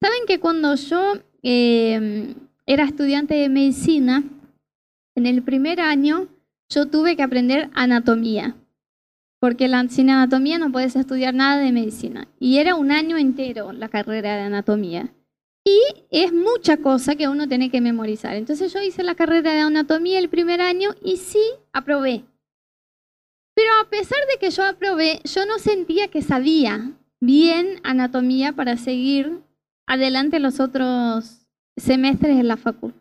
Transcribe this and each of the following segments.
Saben que cuando yo eh, era estudiante de medicina, en el primer año yo tuve que aprender anatomía, porque sin anatomía no puedes estudiar nada de medicina. Y era un año entero la carrera de anatomía. Y es mucha cosa que uno tiene que memorizar. Entonces yo hice la carrera de anatomía el primer año y sí, aprobé. Pero a pesar de que yo aprobé, yo no sentía que sabía bien anatomía para seguir adelante los otros semestres de la facultad.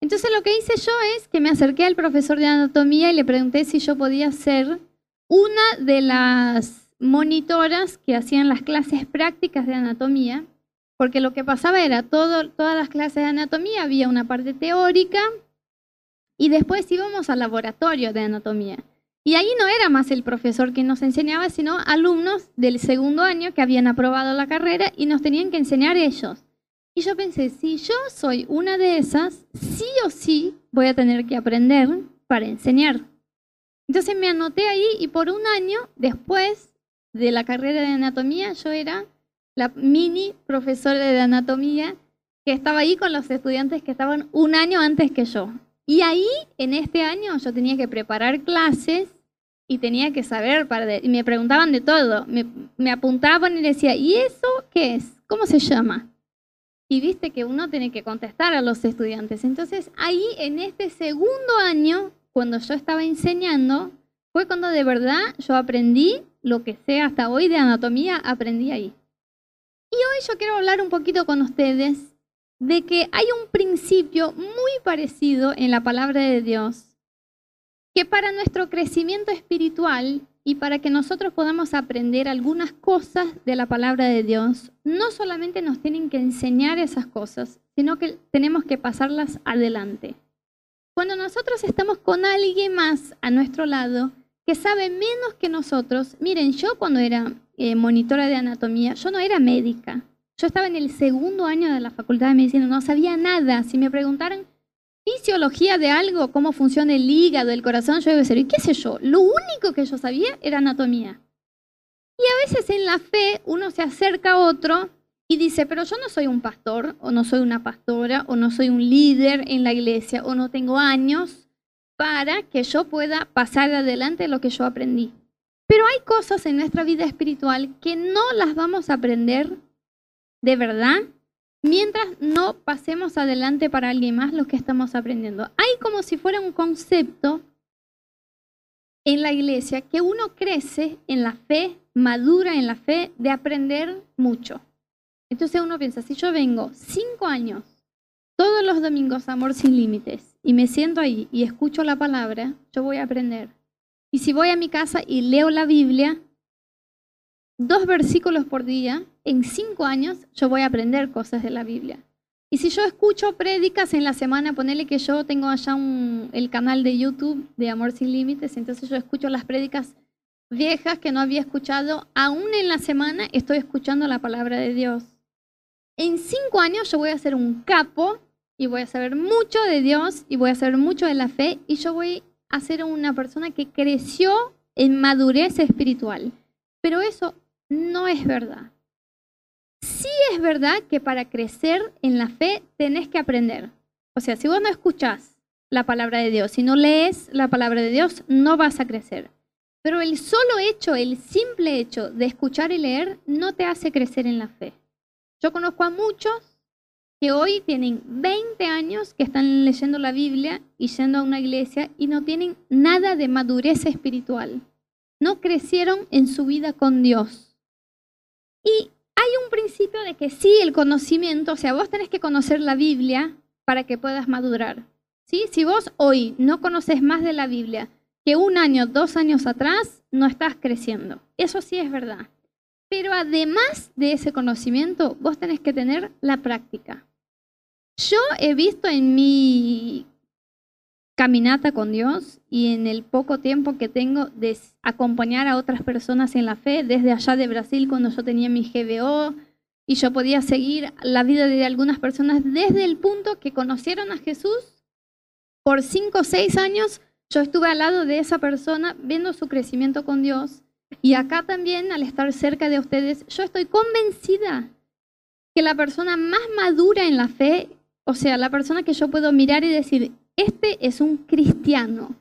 Entonces lo que hice yo es que me acerqué al profesor de anatomía y le pregunté si yo podía ser una de las monitoras que hacían las clases prácticas de anatomía, porque lo que pasaba era todo, todas las clases de anatomía había una parte teórica y después íbamos al laboratorio de anatomía. Y ahí no era más el profesor que nos enseñaba, sino alumnos del segundo año que habían aprobado la carrera y nos tenían que enseñar ellos. Y yo pensé, si yo soy una de esas, sí o sí voy a tener que aprender para enseñar. Entonces me anoté ahí y por un año después de la carrera de anatomía yo era la mini profesora de anatomía que estaba ahí con los estudiantes que estaban un año antes que yo. Y ahí, en este año, yo tenía que preparar clases y tenía que saber, para y me preguntaban de todo, me, me apuntaban y decía, ¿y eso qué es? ¿Cómo se llama? Y viste que uno tiene que contestar a los estudiantes. Entonces ahí en este segundo año, cuando yo estaba enseñando, fue cuando de verdad yo aprendí lo que sé hasta hoy de anatomía, aprendí ahí. Y hoy yo quiero hablar un poquito con ustedes de que hay un principio muy parecido en la palabra de Dios que para nuestro crecimiento espiritual y para que nosotros podamos aprender algunas cosas de la palabra de Dios, no solamente nos tienen que enseñar esas cosas, sino que tenemos que pasarlas adelante. Cuando nosotros estamos con alguien más a nuestro lado que sabe menos que nosotros, miren, yo cuando era eh, monitora de anatomía, yo no era médica. Yo estaba en el segundo año de la facultad de medicina, no sabía nada. Si me preguntaran, fisiología de algo, cómo funciona el hígado, el corazón, yo a decir, ¿y qué sé yo? Lo único que yo sabía era anatomía. Y a veces en la fe uno se acerca a otro y dice, pero yo no soy un pastor, o no soy una pastora, o no soy un líder en la iglesia, o no tengo años para que yo pueda pasar adelante lo que yo aprendí. Pero hay cosas en nuestra vida espiritual que no las vamos a aprender de verdad mientras no pasemos adelante para alguien más lo que estamos aprendiendo. Hay como si fuera un concepto en la iglesia que uno crece en la fe, madura en la fe de aprender mucho. Entonces uno piensa, si yo vengo cinco años, todos los domingos Amor sin Límites, y me siento ahí y escucho la palabra, yo voy a aprender. Y si voy a mi casa y leo la Biblia, dos versículos por día, en cinco años yo voy a aprender cosas de la Biblia. Y si yo escucho prédicas en la semana, ponele que yo tengo allá un, el canal de YouTube de Amor Sin Límites, entonces yo escucho las prédicas viejas que no había escuchado, aún en la semana estoy escuchando la palabra de Dios. En cinco años yo voy a ser un capo y voy a saber mucho de Dios y voy a saber mucho de la fe y yo voy a ser una persona que creció en madurez espiritual. Pero eso no es verdad. Sí es verdad que para crecer en la fe tenés que aprender. O sea, si vos no escuchás la palabra de Dios, si no lees la palabra de Dios, no vas a crecer. Pero el solo hecho, el simple hecho de escuchar y leer no te hace crecer en la fe. Yo conozco a muchos que hoy tienen 20 años que están leyendo la Biblia y yendo a una iglesia y no tienen nada de madurez espiritual. No crecieron en su vida con Dios. Y hay un principio de que sí, el conocimiento, o sea, vos tenés que conocer la Biblia para que puedas madurar. ¿sí? Si vos hoy no conoces más de la Biblia que un año, dos años atrás, no estás creciendo. Eso sí es verdad. Pero además de ese conocimiento, vos tenés que tener la práctica. Yo he visto en mi caminata con Dios y en el poco tiempo que tengo de acompañar a otras personas en la fe, desde allá de Brasil cuando yo tenía mi GBO y yo podía seguir la vida de algunas personas desde el punto que conocieron a Jesús. Por cinco o seis años yo estuve al lado de esa persona viendo su crecimiento con Dios. Y acá también, al estar cerca de ustedes, yo estoy convencida que la persona más madura en la fe, o sea, la persona que yo puedo mirar y decir, este es un cristiano.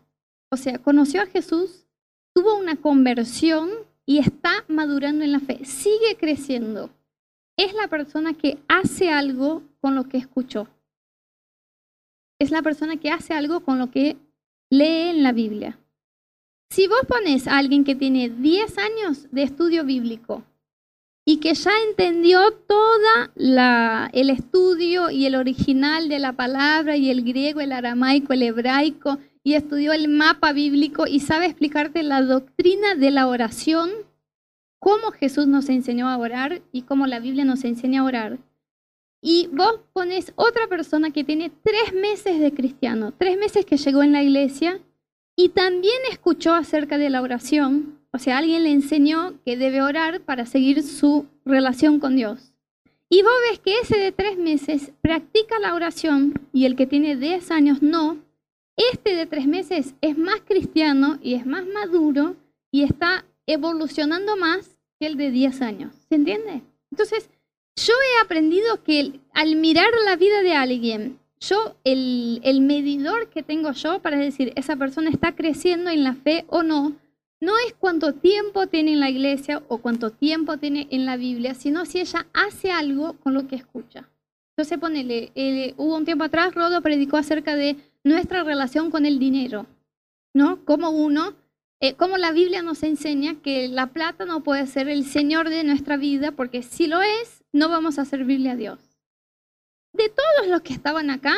O sea, conoció a Jesús, tuvo una conversión y está madurando en la fe, sigue creciendo. Es la persona que hace algo con lo que escuchó. Es la persona que hace algo con lo que lee en la Biblia. Si vos pones a alguien que tiene 10 años de estudio bíblico y que ya entendió todo el estudio y el original de la palabra y el griego, el aramaico, el hebraico, y estudió el mapa bíblico y sabe explicarte la doctrina de la oración, cómo Jesús nos enseñó a orar y cómo la Biblia nos enseña a orar. Y vos pones otra persona que tiene tres meses de cristiano, tres meses que llegó en la iglesia y también escuchó acerca de la oración, o sea, alguien le enseñó que debe orar para seguir su relación con Dios. Y vos ves que ese de tres meses practica la oración y el que tiene diez años no. Este de tres meses es más cristiano y es más maduro y está evolucionando más que el de diez años. ¿Se entiende? Entonces, yo he aprendido que al mirar la vida de alguien, yo, el, el medidor que tengo yo para decir esa persona está creciendo en la fe o no, no es cuánto tiempo tiene en la iglesia o cuánto tiempo tiene en la Biblia, sino si ella hace algo con lo que escucha. Entonces, ponele, eh, hubo un tiempo atrás, Rodo predicó acerca de nuestra relación con el dinero, ¿no? Como uno, eh, como la Biblia nos enseña que la plata no puede ser el Señor de nuestra vida, porque si lo es, no vamos a servirle a Dios. De todos los que estaban acá,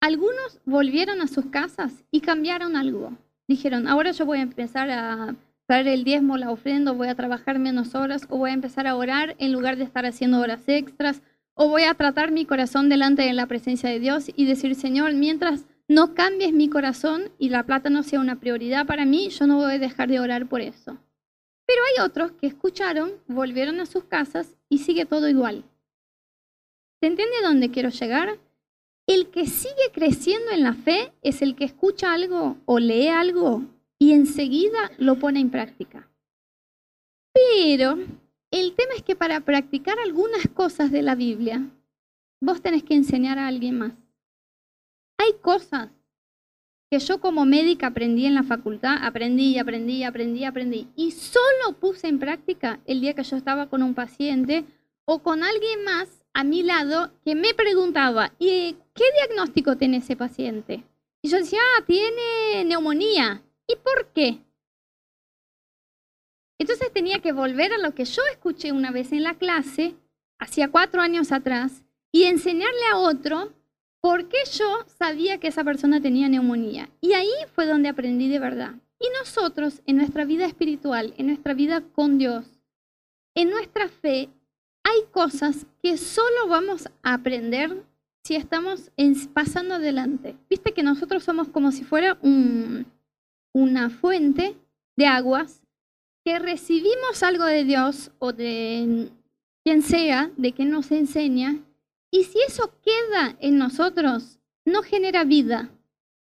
algunos volvieron a sus casas y cambiaron algo dijeron, ahora yo voy a empezar a traer el diezmo, la ofrenda, voy a trabajar menos horas, o voy a empezar a orar en lugar de estar haciendo horas extras, o voy a tratar mi corazón delante de la presencia de Dios y decir, Señor, mientras no cambies mi corazón y la plata no sea una prioridad para mí, yo no voy a dejar de orar por eso. Pero hay otros que escucharon, volvieron a sus casas y sigue todo igual. ¿Se entiende dónde quiero llegar? El que sigue creciendo en la fe es el que escucha algo o lee algo y enseguida lo pone en práctica. Pero el tema es que para practicar algunas cosas de la Biblia, vos tenés que enseñar a alguien más. Hay cosas que yo como médica aprendí en la facultad, aprendí, aprendí, aprendí, aprendí, y solo puse en práctica el día que yo estaba con un paciente o con alguien más a mi lado que me preguntaba, ¿y qué diagnóstico tiene ese paciente? Y yo decía, ah, tiene neumonía. ¿Y por qué? Entonces tenía que volver a lo que yo escuché una vez en la clase, hacía cuatro años atrás, y enseñarle a otro por qué yo sabía que esa persona tenía neumonía. Y ahí fue donde aprendí de verdad. Y nosotros, en nuestra vida espiritual, en nuestra vida con Dios, en nuestra fe, hay cosas que solo vamos a aprender si estamos pasando adelante. Viste que nosotros somos como si fuera una fuente de aguas que recibimos algo de Dios o de quien sea, de que nos enseña, y si eso queda en nosotros, no genera vida.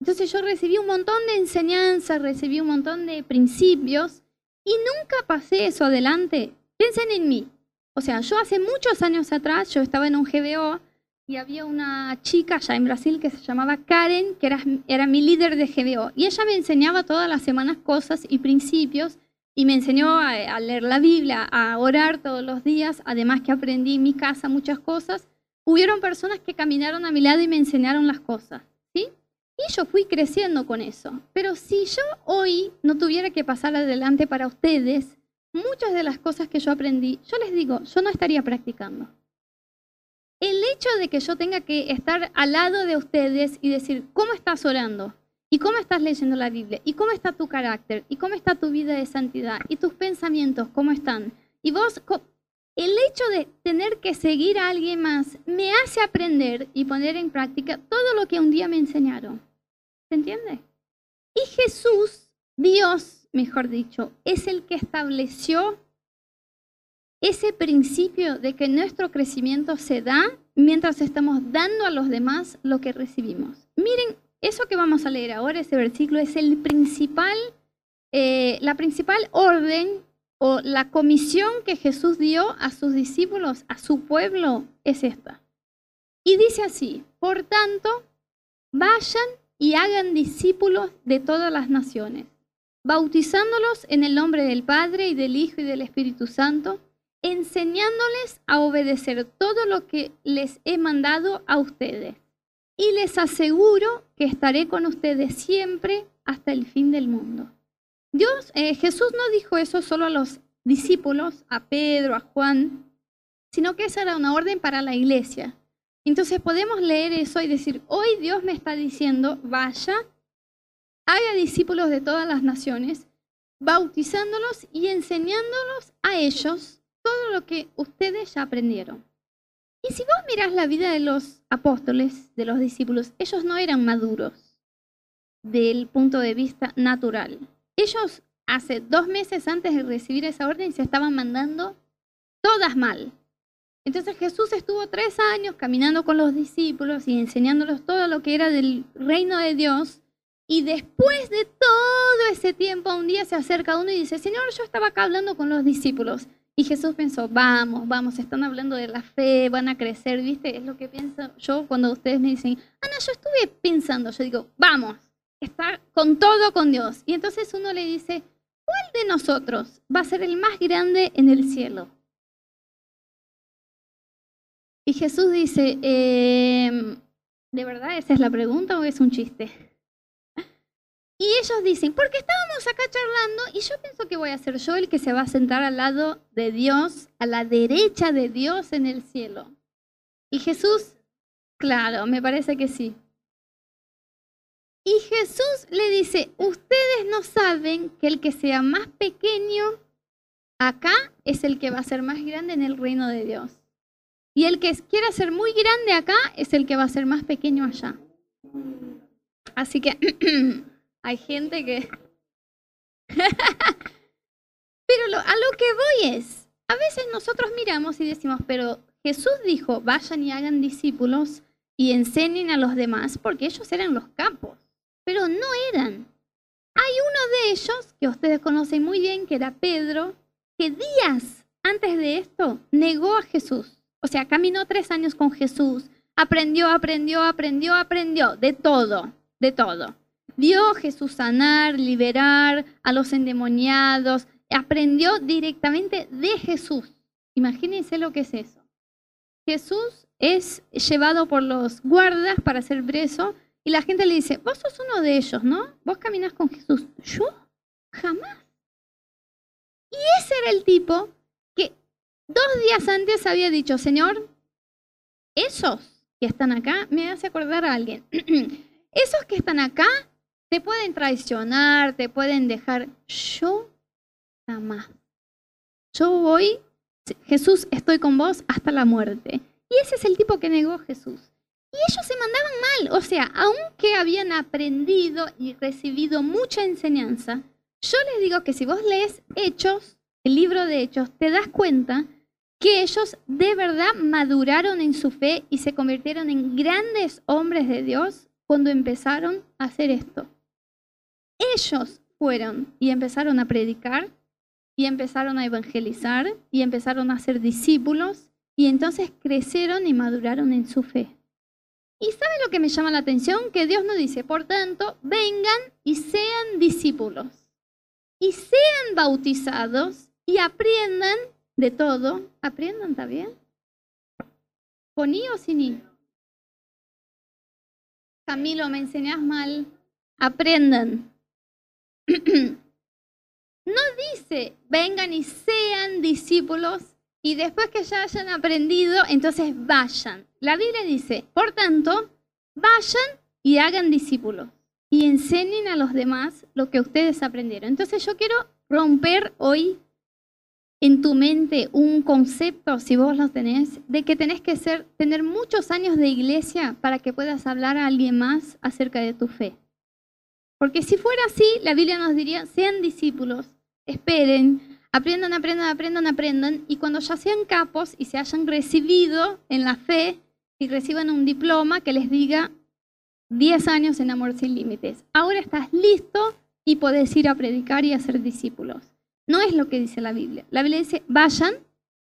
Entonces yo recibí un montón de enseñanzas, recibí un montón de principios y nunca pasé eso adelante. Piensen en mí. O sea, yo hace muchos años atrás, yo estaba en un GBO y había una chica allá en Brasil que se llamaba Karen, que era, era mi líder de GBO. Y ella me enseñaba todas las semanas cosas y principios y me enseñó a, a, leer la Biblia, a orar todos los días, además que aprendí en mi casa muchas cosas. Hubieron personas que caminaron a mi lado y me enseñaron las cosas, ¿sí? Y yo fui creciendo con eso. Pero si yo hoy no tuviera que pasar adelante para ustedes, muchas de las cosas que yo aprendí, yo les digo, yo no estaría practicando. El hecho de que yo tenga que estar al lado de ustedes y decir, ¿cómo estás orando? ¿Y cómo estás leyendo la Biblia? ¿Y cómo está tu carácter? ¿Y cómo está tu vida de santidad? ¿Y tus pensamientos? ¿Cómo están? Y vos, el hecho de tener que seguir a alguien más me hace aprender y poner en práctica todo lo que un día me enseñaron. ¿Se entiende? Y Jesús, Dios, mejor dicho, es el que estableció ese principio de que nuestro crecimiento se da mientras estamos dando a los demás lo que recibimos. Miren, eso que vamos a leer ahora, ese versículo, es el principal, eh, la principal orden o la comisión que Jesús dio a sus discípulos, a su pueblo es esta. Y dice así, por tanto, vayan y hagan discípulos de todas las naciones, bautizándolos en el nombre del Padre y del Hijo y del Espíritu Santo, enseñándoles a obedecer todo lo que les he mandado a ustedes. Y les aseguro que estaré con ustedes siempre hasta el fin del mundo. Dios, eh, Jesús no dijo eso solo a los discípulos, a Pedro, a Juan, sino que esa era una orden para la iglesia. Entonces podemos leer eso y decir, hoy Dios me está diciendo, vaya, haga discípulos de todas las naciones, bautizándolos y enseñándolos a ellos todo lo que ustedes ya aprendieron. Y si vos mirás la vida de los apóstoles, de los discípulos, ellos no eran maduros del punto de vista natural. Ellos hace dos meses antes de recibir esa orden se estaban mandando todas mal. Entonces Jesús estuvo tres años caminando con los discípulos y enseñándolos todo lo que era del reino de Dios. Y después de todo ese tiempo, un día se acerca uno y dice, Señor, yo estaba acá hablando con los discípulos. Y Jesús pensó, vamos, vamos, están hablando de la fe, van a crecer, ¿viste? Es lo que pienso yo cuando ustedes me dicen, Ana, yo estuve pensando, yo digo, vamos, está con todo con Dios. Y entonces uno le dice, ¿cuál de nosotros va a ser el más grande en el cielo? Y Jesús dice, em, ¿de verdad esa es la pregunta o es un chiste? Y ellos dicen, porque estábamos acá charlando y yo pienso que voy a ser yo el que se va a sentar al lado de Dios, a la derecha de Dios en el cielo. Y Jesús, claro, me parece que sí. Y Jesús le dice, ustedes no saben que el que sea más pequeño acá es el que va a ser más grande en el reino de Dios. Y el que quiera ser muy grande acá es el que va a ser más pequeño allá. Así que hay gente que... pero a lo que voy es, a veces nosotros miramos y decimos, pero Jesús dijo, vayan y hagan discípulos y enseñen a los demás, porque ellos eran los capos pero no eran. Hay uno de ellos, que ustedes conocen muy bien, que era Pedro, que días antes de esto negó a Jesús. O sea, caminó tres años con Jesús, aprendió, aprendió, aprendió, aprendió, de todo, de todo. Vio Jesús sanar, liberar a los endemoniados, aprendió directamente de Jesús. Imagínense lo que es eso. Jesús es llevado por los guardas para ser preso y la gente le dice, vos sos uno de ellos, ¿no? Vos caminás con Jesús. Yo jamás. Y ese era el tipo que dos días antes había dicho, Señor, esos que están acá, me hace acordar a alguien, esos que están acá te pueden traicionar, te pueden dejar. Yo jamás. Yo voy, Jesús, estoy con vos hasta la muerte. Y ese es el tipo que negó Jesús. Y ellos se mandaban mal, o sea, aunque habían aprendido y recibido mucha enseñanza, yo les digo que si vos lees Hechos, el libro de Hechos, te das cuenta que ellos de verdad maduraron en su fe y se convirtieron en grandes hombres de Dios cuando empezaron a hacer esto. Ellos fueron y empezaron a predicar y empezaron a evangelizar y empezaron a ser discípulos y entonces crecieron y maduraron en su fe. Y ¿sabe lo que me llama la atención? Que Dios nos dice, por tanto, vengan y sean discípulos, y sean bautizados, y aprendan de todo. Aprendan, también. ¿Con I o sin I? Camilo, me enseñas mal. Aprendan. no dice, vengan y sean discípulos y después que ya hayan aprendido, entonces vayan. La Biblia dice, por tanto, vayan y hagan discípulos y enseñen a los demás lo que ustedes aprendieron. Entonces yo quiero romper hoy en tu mente un concepto, si vos lo tenés, de que tenés que ser, tener muchos años de iglesia para que puedas hablar a alguien más acerca de tu fe. Porque si fuera así, la Biblia nos diría, sean discípulos, esperen, Aprendan, aprendan, aprendan, aprendan. Y cuando ya sean capos y se hayan recibido en la fe y reciban un diploma que les diga 10 años en amor sin límites. Ahora estás listo y podés ir a predicar y a ser discípulos. No es lo que dice la Biblia. La Biblia dice, vayan,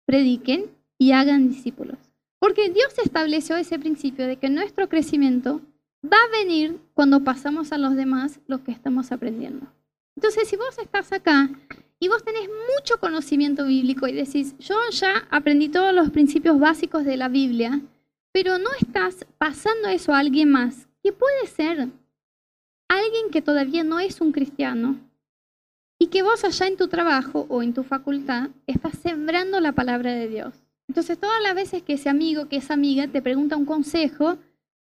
prediquen y hagan discípulos. Porque Dios estableció ese principio de que nuestro crecimiento va a venir cuando pasamos a los demás lo que estamos aprendiendo. Entonces, si vos estás acá y vos tenés mucho conocimiento bíblico y decís, yo ya aprendí todos los principios básicos de la Biblia, pero no estás pasando eso a alguien más, que puede ser alguien que todavía no es un cristiano y que vos allá en tu trabajo o en tu facultad estás sembrando la palabra de Dios. Entonces, todas las veces que ese amigo, que esa amiga te pregunta un consejo,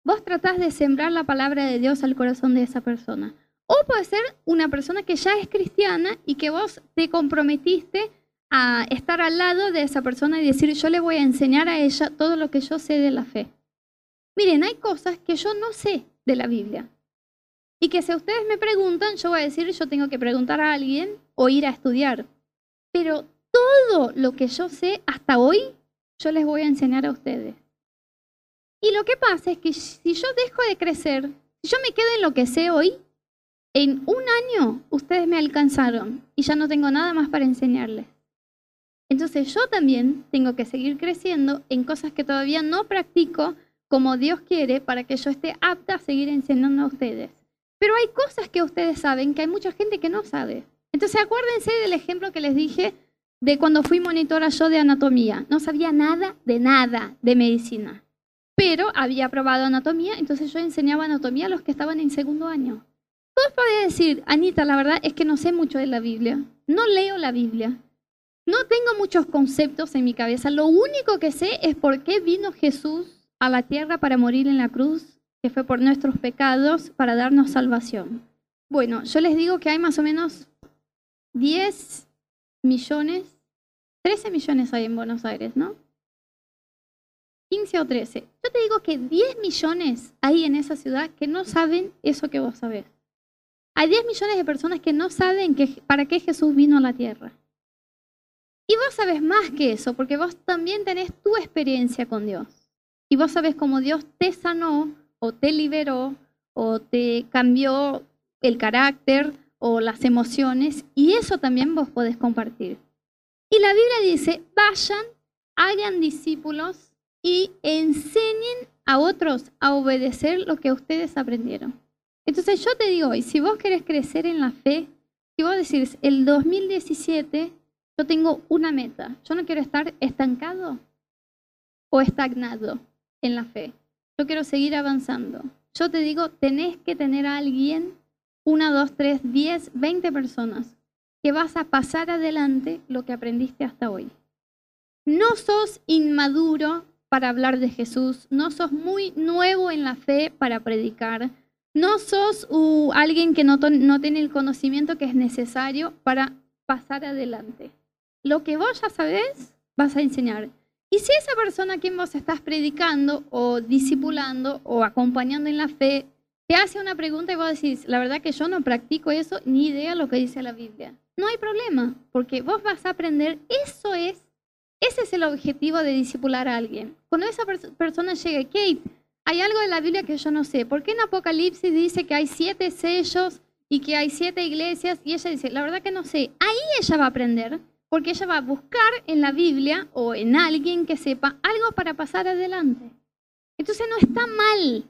vos tratás de sembrar la palabra de Dios al corazón de esa persona. O puede ser una persona que ya es cristiana y que vos te comprometiste a estar al lado de esa persona y decir, yo le voy a enseñar a ella todo lo que yo sé de la fe. Miren, hay cosas que yo no sé de la Biblia. Y que si ustedes me preguntan, yo voy a decir, yo tengo que preguntar a alguien o ir a estudiar. Pero todo lo que yo sé hasta hoy yo les voy a enseñar a ustedes. Y lo que pasa es que si yo dejo de crecer, si yo me quedo en lo que sé hoy, en un año ustedes me alcanzaron y ya no tengo nada más para enseñarles. Entonces yo también tengo que seguir creciendo en cosas que todavía no practico como Dios quiere para que yo esté apta a seguir enseñando a ustedes. Pero hay cosas que ustedes saben que hay mucha gente que no sabe. Entonces acuérdense del ejemplo que les dije de cuando fui monitora yo de anatomía. No sabía nada de nada de medicina, pero había probado anatomía, entonces yo enseñaba anatomía a los que estaban en segundo año. Todos podían decir, Anita, la verdad es que no sé mucho de la Biblia, no leo la Biblia, no tengo muchos conceptos en mi cabeza, lo único que sé es por qué vino Jesús a la tierra para morir en la cruz, que fue por nuestros pecados, para darnos salvación. Bueno, yo les digo que hay más o menos 10 millones 13 millones hay en Buenos Aires, ¿no? 15 o 13. Yo te digo que 10 millones hay en esa ciudad que no saben eso que vos sabés. Hay 10 millones de personas que no saben que, para qué Jesús vino a la tierra. Y vos sabés más que eso, porque vos también tenés tu experiencia con Dios. Y vos sabés cómo Dios te sanó, o te liberó, o te cambió el carácter, o las emociones, y eso también vos podés compartir. Y la Biblia dice, vayan, hagan discípulos y enseñen a otros a obedecer lo que ustedes aprendieron. Entonces yo te digo hoy, si vos querés crecer en la fe, si vos decís, el 2017 yo tengo una meta, yo no quiero estar estancado o estagnado en la fe, yo quiero seguir avanzando. Yo te digo, tenés que tener a alguien, una, dos, tres, diez, veinte personas que vas a pasar adelante lo que aprendiste hasta hoy. No sos inmaduro para hablar de Jesús, no sos muy nuevo en la fe para predicar, no sos uh, alguien que no, no tiene el conocimiento que es necesario para pasar adelante. Lo que vos ya sabés, vas a enseñar. Y si esa persona a quien vos estás predicando o discipulando o acompañando en la fe te hace una pregunta y vos decís, la verdad que yo no practico eso, ni idea lo que dice la Biblia no hay problema, porque vos vas a aprender, eso es, ese es el objetivo de discipular a alguien. Cuando esa persona llegue, Kate, hay algo de la Biblia que yo no sé, ¿por qué en Apocalipsis dice que hay siete sellos y que hay siete iglesias? Y ella dice, la verdad que no sé, ahí ella va a aprender, porque ella va a buscar en la Biblia o en alguien que sepa algo para pasar adelante. Entonces no está mal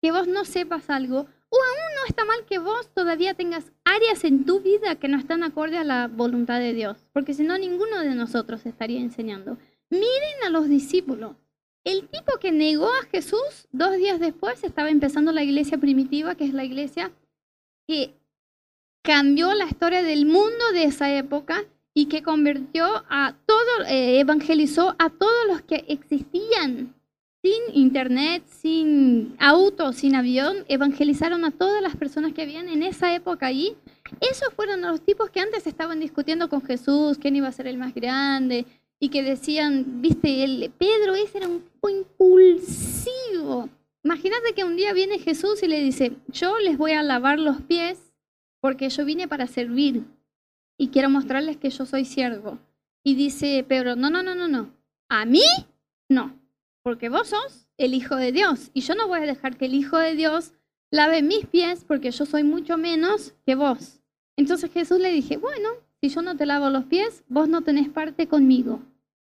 que vos no sepas algo o aún no está mal que vos todavía tengas áreas en tu vida que no están acorde a la voluntad de Dios, porque si no, ninguno de nosotros estaría enseñando. Miren a los discípulos. El tipo que negó a Jesús dos días después estaba empezando la iglesia primitiva, que es la iglesia que cambió la historia del mundo de esa época y que convirtió a todo, eh, evangelizó a todos los que existían sin internet, sin auto, sin avión, evangelizaron a todas las personas que habían en esa época ahí. Esos fueron los tipos que antes estaban discutiendo con Jesús, quién iba a ser el más grande, y que decían, viste, el Pedro ese era un tipo impulsivo. Imagínate que un día viene Jesús y le dice, yo les voy a lavar los pies porque yo vine para servir y quiero mostrarles que yo soy siervo. Y dice Pedro, no, no, no, no, no, a mí no porque vos sos el Hijo de Dios y yo no voy a dejar que el Hijo de Dios lave mis pies porque yo soy mucho menos que vos. Entonces Jesús le dije, bueno, si yo no te lavo los pies, vos no tenés parte conmigo.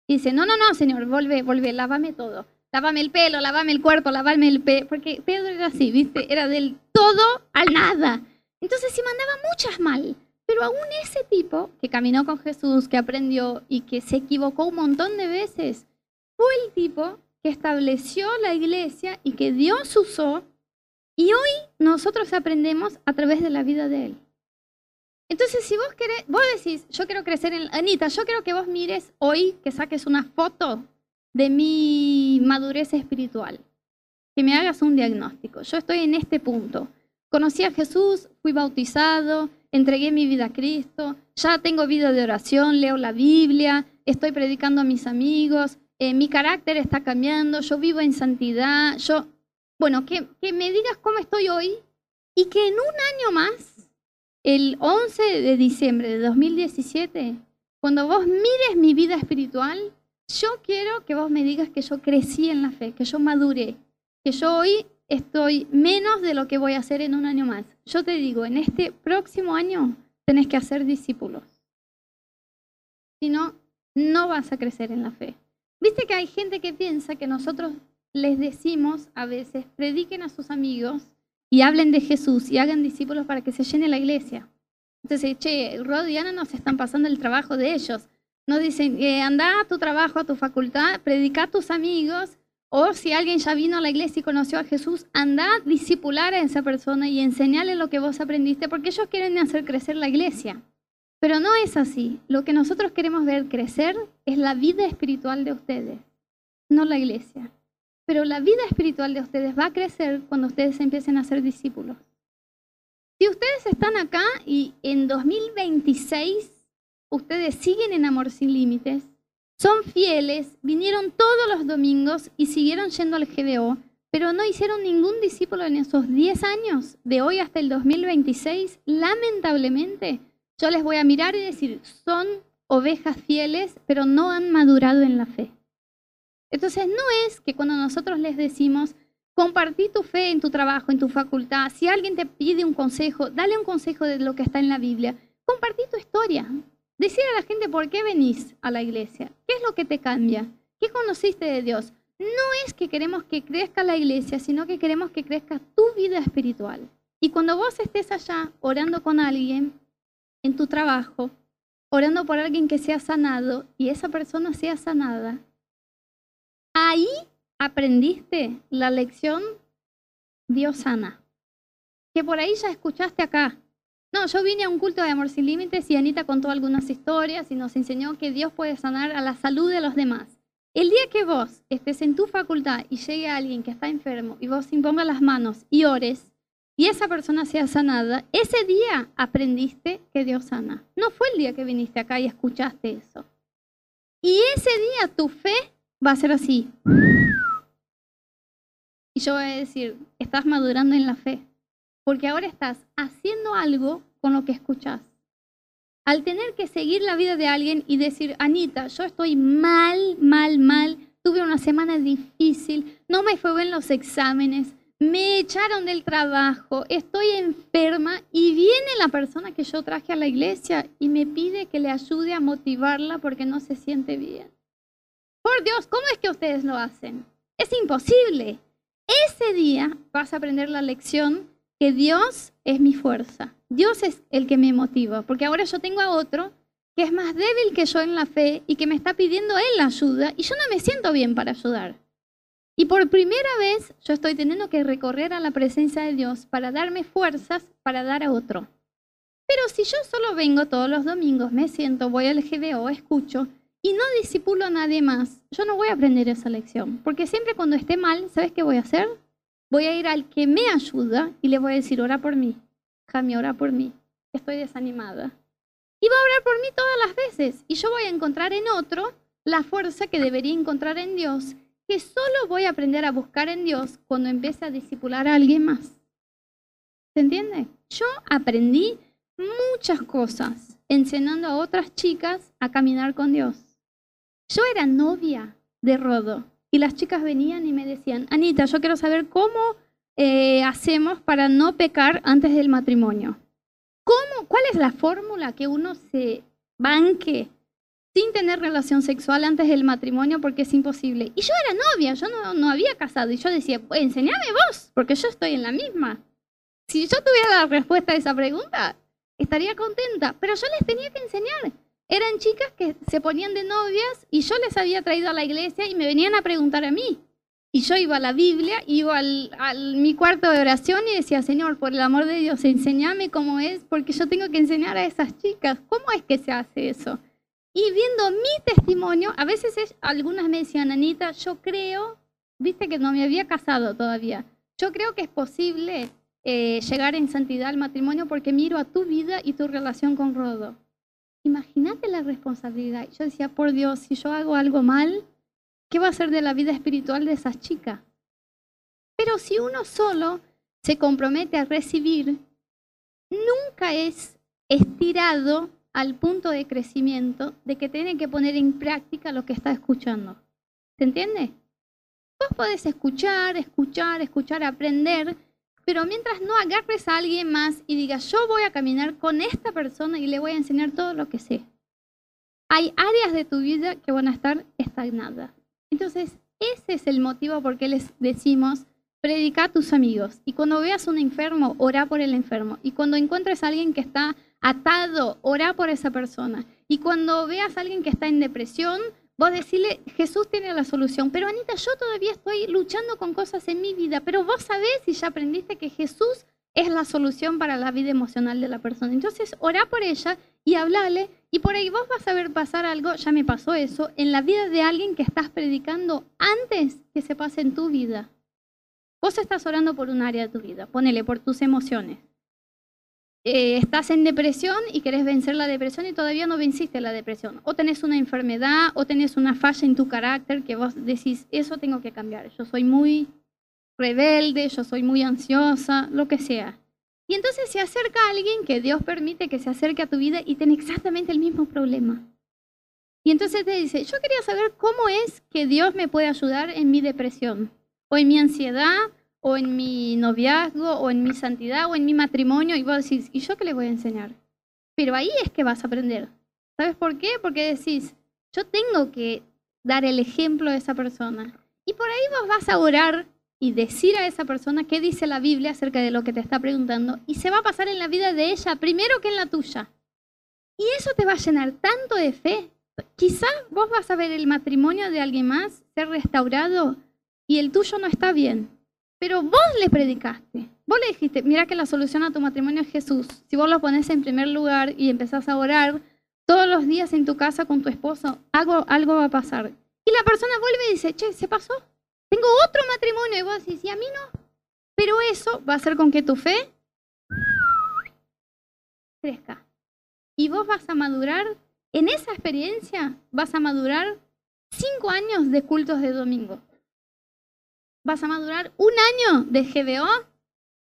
Y dice, no, no, no, Señor, vuelve, vuelve, lávame todo. lavame el pelo, lavame el cuerpo, lavame el pelo, porque Pedro era así, ¿viste? Era del todo al nada. Entonces se mandaba muchas mal. Pero aún ese tipo que caminó con Jesús, que aprendió y que se equivocó un montón de veces, fue el tipo que estableció la iglesia y que Dios usó y hoy nosotros aprendemos a través de la vida de él. Entonces, si vos querés, vos decís, yo quiero crecer en... Anita, yo quiero que vos mires hoy, que saques una foto de mi madurez espiritual, que me hagas un diagnóstico. Yo estoy en este punto. Conocí a Jesús, fui bautizado, entregué mi vida a Cristo, ya tengo vida de oración, leo la Biblia, estoy predicando a mis amigos, eh, mi carácter está cambiando, yo vivo en santidad, yo, bueno, que, que me digas cómo estoy hoy y que en un año más, el 11 de diciembre de 2017, cuando vos mires mi vida espiritual, yo quiero que vos me digas que yo crecí en la fe, que yo maduré, que yo hoy estoy menos de lo que voy a hacer en un año más. Yo te digo, en este próximo año tenés que hacer discípulos. Si no, no vas a crecer en la fe. Viste que hay gente que piensa que nosotros les decimos a veces, prediquen a sus amigos y hablen de Jesús y hagan discípulos para que se llene la iglesia. Entonces, che, Rod y Ana nos están pasando el trabajo de ellos. Nos dicen, eh, anda a tu trabajo, a tu facultad, predica a tus amigos o si alguien ya vino a la iglesia y conoció a Jesús, anda a discipular a esa persona y enseñale lo que vos aprendiste, porque ellos quieren hacer crecer la iglesia. Pero no es así. Lo que nosotros queremos ver crecer es la vida espiritual de ustedes, no la iglesia. Pero la vida espiritual de ustedes va a crecer cuando ustedes empiecen a ser discípulos. Si ustedes están acá y en 2026 ustedes siguen en Amor Sin Límites, son fieles, vinieron todos los domingos y siguieron yendo al GBO, pero no hicieron ningún discípulo en esos 10 años, de hoy hasta el 2026. Lamentablemente, yo les voy a mirar y decir, son ovejas fieles, pero no han madurado en la fe. Entonces, no es que cuando nosotros les decimos, compartí tu fe en tu trabajo, en tu facultad, si alguien te pide un consejo, dale un consejo de lo que está en la Biblia, compartí tu historia, Decir a la gente por qué venís a la iglesia, qué es lo que te cambia, qué conociste de Dios. No es que queremos que crezca la iglesia, sino que queremos que crezca tu vida espiritual. Y cuando vos estés allá orando con alguien en tu trabajo, orando por alguien que sea sanado y esa persona sea sanada, ahí aprendiste la lección Dios sana, que por ahí ya escuchaste acá, no, yo vine a un culto de amor sin límites y Anita contó algunas historias y nos enseñó que Dios puede sanar a la salud de los demás. El día que vos estés en tu facultad y llegue alguien que está enfermo y vos impongas las manos y ores y esa persona sea sanada, ese día aprendiste que Dios sana. No fue el día que viniste acá y escuchaste eso. Y ese día tu fe va a ser así. Y yo voy a decir, estás madurando en la fe porque ahora estás haciendo algo con lo que escuchas. Al tener que seguir la vida de alguien y decir, Anita, yo estoy mal, mal, mal, tuve una semana difícil, no me fue bien los exámenes, me echaron del trabajo, estoy enferma y viene la persona que yo traje a la iglesia y me pide que le ayude a motivarla porque no se siente bien. Por Dios, ¿cómo es que ustedes lo hacen? Es imposible. Ese día vas a aprender la lección que Dios es mi fuerza. Dios es el que me motiva, porque ahora yo tengo a otro que es más débil que yo en la fe y que me está pidiendo él ayuda y yo no me siento bien para ayudar. Y por primera vez yo estoy teniendo que recorrer a la presencia de Dios para darme fuerzas para dar a otro. Pero si yo solo vengo todos los domingos, me siento, voy al GBO, escucho y no disipulo a nadie más, yo no voy a aprender esa lección. Porque siempre cuando esté mal, ¿sabes qué voy a hacer? voy a ir al que me ayuda y le voy a decir, ora por mí, Jami, ora por mí, estoy desanimada. Y va a orar por mí todas las veces. Y yo voy a encontrar en otro la fuerza que debería encontrar en Dios, que solo voy a aprender a buscar en Dios cuando empiece a discipular a alguien más. ¿Se entiende? Yo aprendí muchas cosas enseñando a otras chicas a caminar con Dios. Yo era novia de Rodo y las chicas venían y me decían, Anita, yo quiero saber cómo eh, hacemos para no pecar antes del matrimonio. ¿Cómo, ¿Cuál es la fórmula que uno se banque sin tener relación sexual antes del matrimonio porque es imposible. Y yo era novia, yo no, había casado. Y yo decía, pues, enseñame vos, porque yo estoy en la misma. Si yo tuviera la respuesta a esa pregunta, estaría contenta. Pero yo les tenía que enseñar. Eran chicas que se ponían de novias y yo les había traído a la iglesia y me venían a preguntar a mí. Y yo iba a la Biblia, iba al, al, mi cuarto de oración y decía, Señor, por el amor de Dios, enséñame cómo es, porque yo tengo que enseñar a esas chicas. ¿Cómo es que se hace eso? Y viendo mi testimonio, a veces es, algunas me decían, Anita, yo creo, viste que no me había casado todavía, yo creo que es posible eh, llegar en santidad al matrimonio porque miro a tu vida y tu relación con Rodo. Imagínate la responsabilidad. Yo decía, por Dios, si yo hago algo mal, ¿qué va a ser de la vida espiritual de esas chicas? Pero si uno solo se compromete a recibir, nunca es estirado al punto de crecimiento de que tiene que poner en práctica lo que está escuchando. ¿Se entiende? Vos podés escuchar, escuchar, escuchar, aprender, pero mientras no agarres a alguien más y digas, yo voy a caminar con esta persona y le voy a enseñar todo lo que sé. Hay áreas de tu vida que van a estar estagnadas. Entonces, ese es el motivo por qué les decimos, predica a tus amigos. Y cuando veas un enfermo, ora por el enfermo. Y cuando encuentres a alguien que está atado, ora por esa persona. Y cuando veas a alguien que está en depresión, vos decirle, Jesús tiene la solución. Pero Anita, yo todavía estoy luchando con cosas en mi vida, pero vos sabés y ya aprendiste que Jesús es la solución para la vida emocional de la persona. Entonces, ora por ella y hablale y por ahí vos vas a ver pasar algo, ya me pasó eso, en la vida de alguien que estás predicando antes que se pase en tu vida. Vos estás orando por un área de tu vida, ponele por tus emociones. Eh, estás en depresión y querés vencer la depresión y todavía no venciste la depresión. O tenés una enfermedad o tenés una falla en tu carácter que vos decís, eso tengo que cambiar. Yo soy muy rebelde, yo soy muy ansiosa, lo que sea. Y entonces se acerca alguien que Dios permite que se acerque a tu vida y tiene exactamente el mismo problema. Y entonces te dice, yo quería saber cómo es que Dios me puede ayudar en mi depresión o en mi ansiedad o en mi noviazgo, o en mi santidad, o en mi matrimonio, y vos decís, ¿y yo qué le voy a enseñar? Pero ahí es que vas a aprender. ¿Sabes por qué? Porque decís, yo tengo que dar el ejemplo de esa persona. Y por ahí vos vas a orar y decir a esa persona qué dice la Biblia acerca de lo que te está preguntando, y se va a pasar en la vida de ella primero que en la tuya. Y eso te va a llenar tanto de fe. Quizás vos vas a ver el matrimonio de alguien más ser restaurado y el tuyo no está bien. Pero vos le predicaste. Vos le dijiste, mira que la solución a tu matrimonio es Jesús. Si vos lo pones en primer lugar y empezás a orar todos los días en tu casa con tu esposo, algo, algo va a pasar. Y la persona vuelve y dice, che, ¿se pasó? Tengo otro matrimonio. Y vos decís, y a mí no. Pero eso va a hacer con que tu fe crezca. Y vos vas a madurar, en esa experiencia, vas a madurar cinco años de cultos de domingo vas a madurar un año de GBO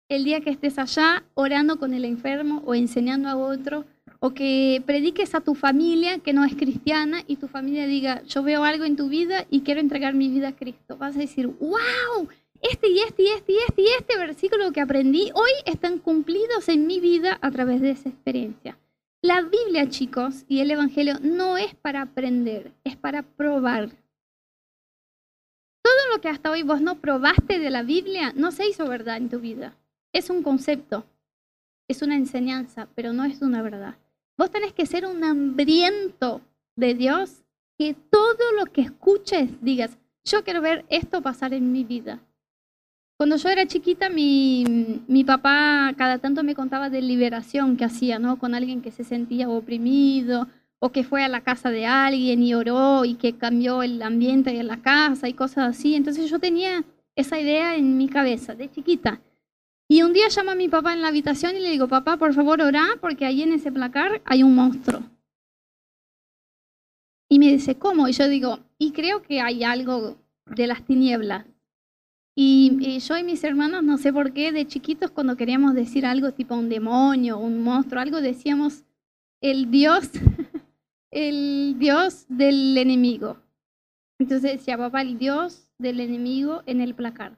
el día que estés allá orando con el enfermo o enseñando a otro, o que prediques a tu familia que no es cristiana y tu familia diga, yo veo algo en tu vida y quiero entregar mi vida a Cristo. Vas a decir, wow, este y este y este y este y este versículo que aprendí hoy están cumplidos en mi vida a través de esa experiencia. La Biblia, chicos, y el Evangelio no es para aprender, es para probar. Todo lo que hasta hoy vos no probaste de la Biblia no se hizo verdad en tu vida. Es un concepto, es una enseñanza, pero no es una verdad. Vos tenés que ser un hambriento de Dios que todo lo que escuches digas, yo quiero ver esto pasar en mi vida. Cuando yo era chiquita, mi, mi, papá cada tanto me contaba de liberación que hacía, ¿no? Con alguien que se sentía oprimido o que fue a la casa de alguien y oró y que cambió el ambiente de la casa y cosas así. Entonces yo tenía esa idea en mi cabeza de chiquita. Y un día llamo a mi papá en la habitación y le digo, papá, por favor, orá porque ahí en ese placar hay un monstruo. Y me dice, ¿cómo? Y yo digo, y creo que hay algo de las tinieblas. Y, y, yo y mis hermanos, no sé por qué, de chiquitos cuando queríamos decir algo tipo un demonio, un monstruo, algo, decíamos el Dios el Dios del enemigo. Entonces papá, el Dios del enemigo en el placar.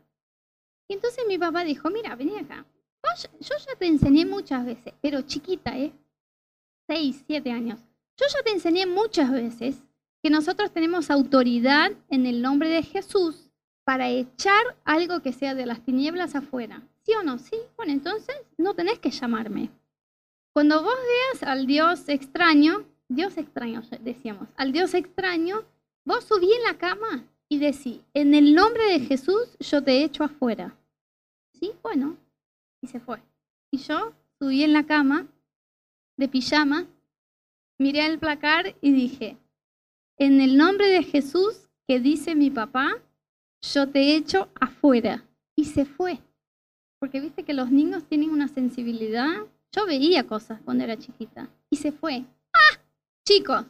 Y entonces mi papá dijo, mira, vení acá. Yo ya te enseñé muchas veces, pero chiquita, ¿eh? Seis, siete años. Yo ya te enseñé muchas veces que nosotros tenemos autoridad en el nombre de Jesús para echar algo que sea de las tinieblas afuera. ¿Sí o no? Sí. Bueno, entonces no tenés que llamarme. Cuando vos veas al Dios extraño, Dios extraño, decíamos, al Dios extraño, vos subí en la cama y decí, en el nombre de Jesús yo te echo afuera. ¿Sí? Bueno, y se fue. Y yo subí en la cama, de pijama, miré al placar y dije, en el nombre de Jesús que dice mi papá, yo te echo afuera. Y se fue. Porque viste que los niños tienen una sensibilidad. Yo veía cosas cuando era chiquita. Y se fue. Chicos,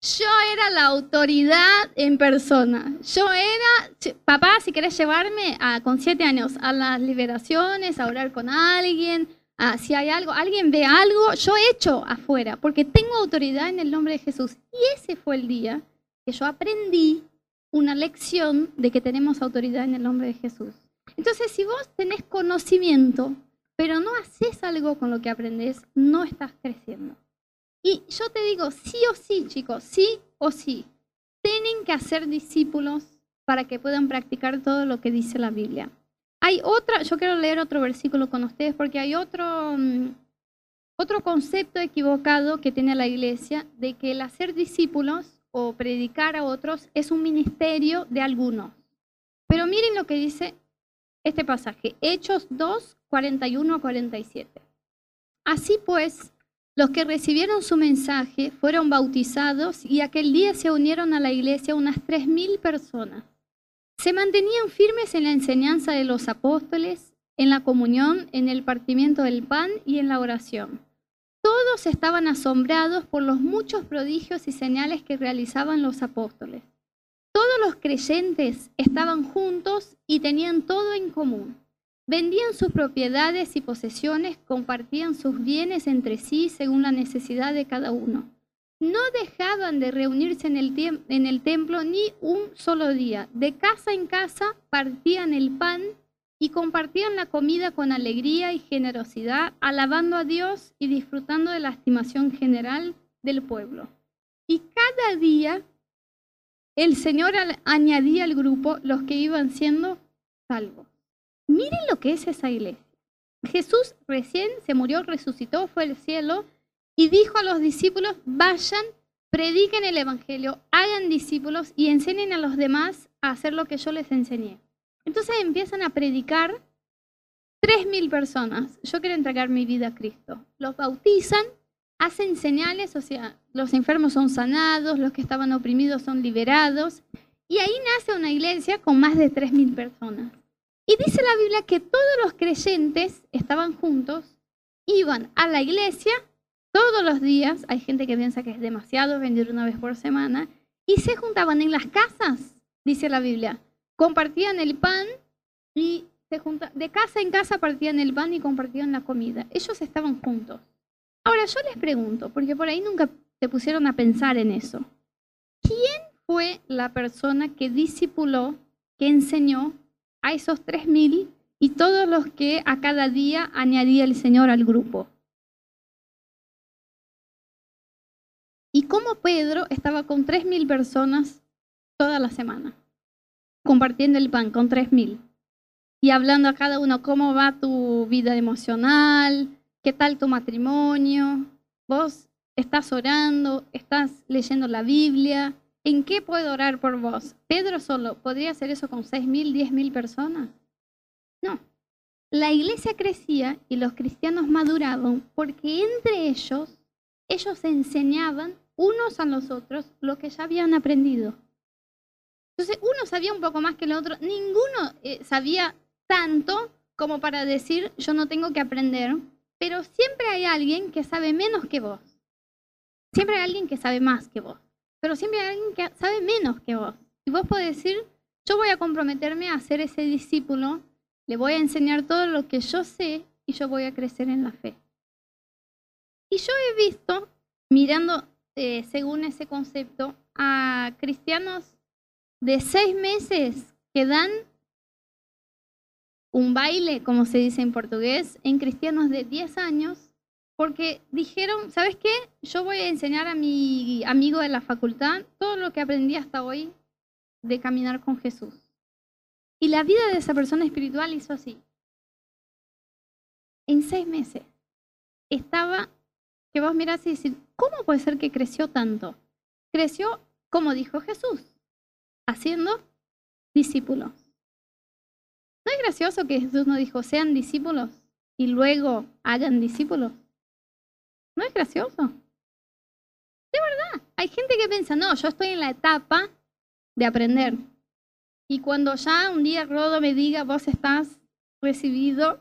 yo era la autoridad en persona. Yo era, papá, si querés llevarme a, con siete años a las liberaciones, a orar con alguien, a, si hay algo, alguien ve algo, yo echo afuera, porque tengo autoridad en el nombre de Jesús. Y ese fue el día que yo aprendí una lección de que tenemos autoridad en el nombre de Jesús. Entonces, si vos tenés conocimiento, pero no haces algo con lo que aprendes, no estás creciendo. Y yo te digo, sí o sí, chicos, sí o sí, tienen que hacer discípulos para que puedan practicar todo lo que dice la Biblia. Hay otra, yo quiero leer otro versículo con ustedes porque hay otro, mm, otro concepto equivocado que tiene la iglesia de que el hacer discípulos o predicar a otros es un ministerio de algunos. Pero miren lo que dice este pasaje, Hechos 2, 41 a 47. Así pues, los que recibieron su mensaje fueron bautizados y aquel día se unieron a la iglesia unas 3.000 personas. Se mantenían firmes en la enseñanza de los apóstoles, en la comunión, en el partimiento del pan y en la oración. Todos estaban asombrados por los muchos prodigios y señales que realizaban los apóstoles. Todos los creyentes estaban juntos y tenían todo en común. Vendían sus propiedades y posesiones, compartían sus bienes entre sí según la necesidad de cada uno. No dejaban de reunirse en el, en el templo ni un solo día. De casa en casa partían el pan y compartían la comida con alegría y generosidad, alabando a Dios y disfrutando de la estimación general del pueblo. Y cada día el Señor añadía al grupo los que iban siendo salvos. Miren lo que es esa iglesia. Jesús recién se murió, resucitó, fue al cielo y dijo a los discípulos, vayan, prediquen el Evangelio, hagan discípulos y enseñen a los demás a hacer lo que yo les enseñé. Entonces empiezan a predicar tres mil personas. Yo quiero entregar mi vida a Cristo. Los bautizan, hacen señales, o sea, los enfermos son sanados, los que estaban oprimidos son liberados. Y ahí nace una iglesia con más de tres mil personas. Y dice la Biblia que todos los creyentes estaban juntos, iban a la iglesia todos los días. Hay gente que piensa que es demasiado venir una vez por semana. Y se juntaban en las casas, dice la Biblia compartían el pan y se de casa en casa partían el pan y compartían la comida. Ellos estaban juntos. Ahora yo les pregunto, porque por ahí nunca se pusieron a pensar en eso. ¿Quién fue la persona que discipuló, que enseñó a esos tres mil y todos los que a cada día añadía el Señor al grupo? Y cómo Pedro estaba con tres mil personas toda la semana compartiendo el pan con 3.000 y hablando a cada uno cómo va tu vida emocional, qué tal tu matrimonio, vos estás orando, estás leyendo la Biblia, ¿en qué puedo orar por vos? Pedro solo, ¿podría hacer eso con 6.000, 10.000 personas? No. La iglesia crecía y los cristianos maduraban porque entre ellos, ellos enseñaban unos a los otros lo que ya habían aprendido. Entonces uno sabía un poco más que el otro, ninguno eh, sabía tanto como para decir yo no tengo que aprender, pero siempre hay alguien que sabe menos que vos. Siempre hay alguien que sabe más que vos, pero siempre hay alguien que sabe menos que vos. Y vos podés decir, yo voy a comprometerme a ser ese discípulo, le voy a enseñar todo lo que yo sé y yo voy a crecer en la fe. Y yo he visto, mirando eh, según ese concepto, a cristianos de seis meses que dan un baile, como se dice en portugués, en cristianos de 10 años porque dijeron, ¿sabes qué? Yo voy a enseñar a mi amigo de la facultad todo lo que aprendí hasta hoy de caminar con Jesús. Y la vida de esa persona espiritual hizo así. En seis meses estaba, que vos mirás y decís, ¿cómo puede ser que creció tanto? Creció, como dijo Jesús, haciendo discípulos. ¿No es gracioso que Jesús no dijo, sean discípulos y luego hagan discípulos? ¿No es gracioso? De verdad, hay gente que piensa, no, yo estoy en la etapa de aprender. Y cuando ya un día Rodo me diga, vos estás recibido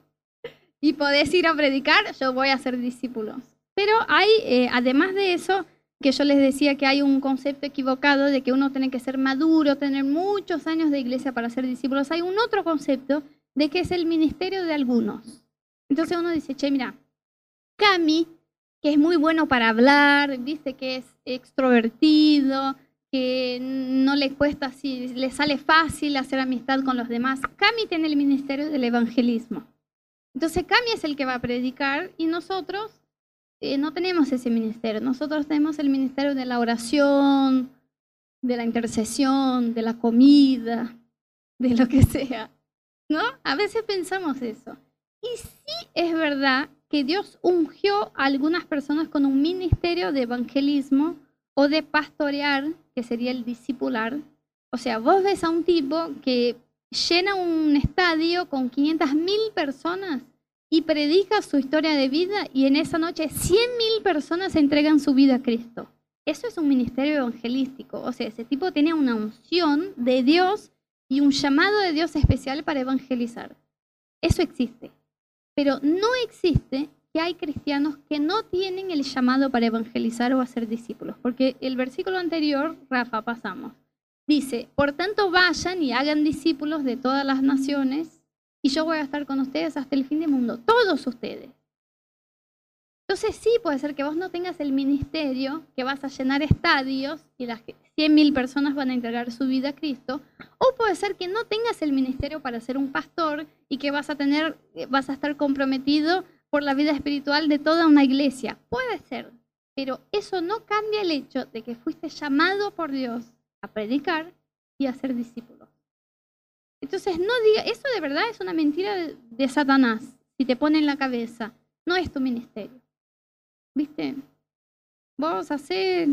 y podés ir a predicar, yo voy a ser discípulos. Pero hay, eh, además de eso, que yo les decía que hay un concepto equivocado de que uno tiene que ser maduro, tener muchos años de iglesia para ser discípulos. Hay un otro concepto de que es el ministerio de algunos. Entonces uno dice, che, mira, Cami que es muy bueno para hablar, viste que es extrovertido, que no le cuesta así, le sale fácil hacer amistad con los demás. Cami tiene el ministerio del evangelismo. Entonces Cami es el que va a predicar y nosotros eh, no tenemos ese ministerio. Nosotros tenemos el ministerio de la oración, de la intercesión, de la comida, de lo que sea. ¿No? A veces pensamos eso. Y sí es verdad que Dios ungió a algunas personas con un ministerio de evangelismo o de pastorear, que sería el discipular. O sea, vos ves a un tipo que llena un estadio con 500 mil personas y predica su historia de vida y en esa noche 100 mil personas entregan su vida a Cristo. Eso es un ministerio evangelístico. O sea, ese tipo tiene una unción de Dios y un llamado de Dios especial para evangelizar. Eso existe. Pero no existe que hay cristianos que no tienen el llamado para evangelizar o hacer discípulos. Porque el versículo anterior, Rafa, pasamos. Dice, por tanto vayan y hagan discípulos de todas las naciones y yo voy a estar con ustedes hasta el fin del mundo, todos ustedes. Entonces sí puede ser que vos no tengas el ministerio, que vas a llenar estadios y las 100.000 personas van a entregar su vida a Cristo, o puede ser que no tengas el ministerio para ser un pastor y que vas a tener, vas a estar comprometido por la vida espiritual de toda una iglesia. Puede ser, pero eso no cambia el hecho de que fuiste llamado por Dios a predicar y a ser discípulo. Entonces no diga, eso de verdad es una mentira de Satanás, si te pone en la cabeza, no es tu ministerio. ¿Viste? Vos hacer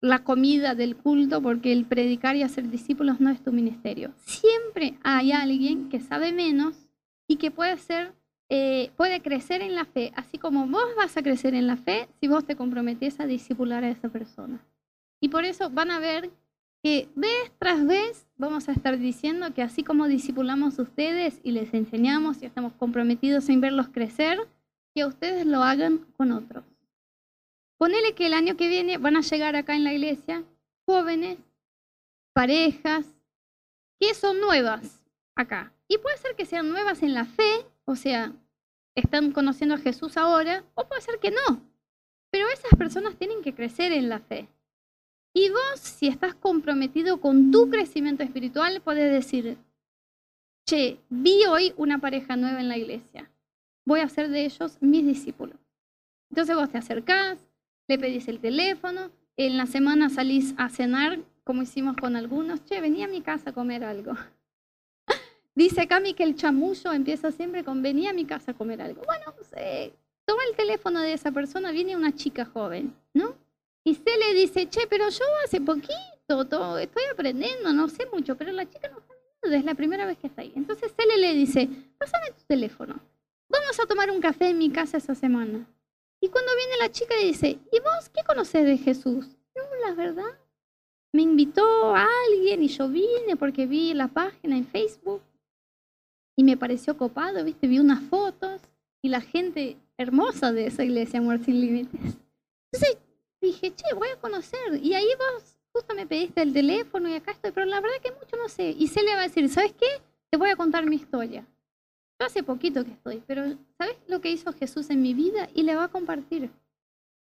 la comida del culto porque el predicar y hacer discípulos no es tu ministerio. Siempre hay alguien que sabe menos y que puede ser, eh, puede crecer en la fe, así como vos vas a crecer en la fe si vos te comprometes a discipular a esa persona. Y por eso van a ver que vez tras vez vamos a estar diciendo que así como discipulamos ustedes y les enseñamos y estamos comprometidos en verlos crecer, que ustedes lo hagan con otros. Ponele que el año que viene van a llegar acá en la iglesia jóvenes, parejas, que son nuevas acá. Y puede ser que sean nuevas en la fe, o sea, están conociendo a Jesús ahora, o puede ser que no. Pero esas personas tienen que crecer en la fe. Y vos, si estás comprometido con tu crecimiento espiritual, puedes decir, che, vi hoy una pareja nueva en la iglesia. Voy a hacer de ellos mis discípulos. Entonces vos te acercás, le pedís el teléfono, en la semana salís a cenar, como hicimos con algunos, che, venía a mi casa a comer algo. Dice Cami que el chamullo empieza siempre con venía a mi casa a comer algo. Bueno, toma el teléfono de esa persona, viene una chica joven, ¿no? Y se le dice, che, pero yo hace poquito, todo, estoy aprendiendo, no sé mucho, pero la chica no sabe nada, es la primera vez que está ahí. Entonces Cele le dice, pásame tu teléfono, vamos a tomar un café en mi casa esa semana. Y cuando viene la chica y dice, ¿y vos qué conoces de Jesús? No, la verdad, me invitó a alguien y yo vine porque vi la página en Facebook y me pareció copado, viste, vi unas fotos y la gente hermosa de esa iglesia, Amor Sin Límites. Entonces dije, che, voy a conocer. Y ahí vos justo me pediste el teléfono y acá estoy, pero la verdad que mucho no sé. Y le va a decir, ¿sabes qué? Te voy a contar mi historia hace poquito que estoy, pero ¿sabes lo que hizo Jesús en mi vida? Y le va a compartir.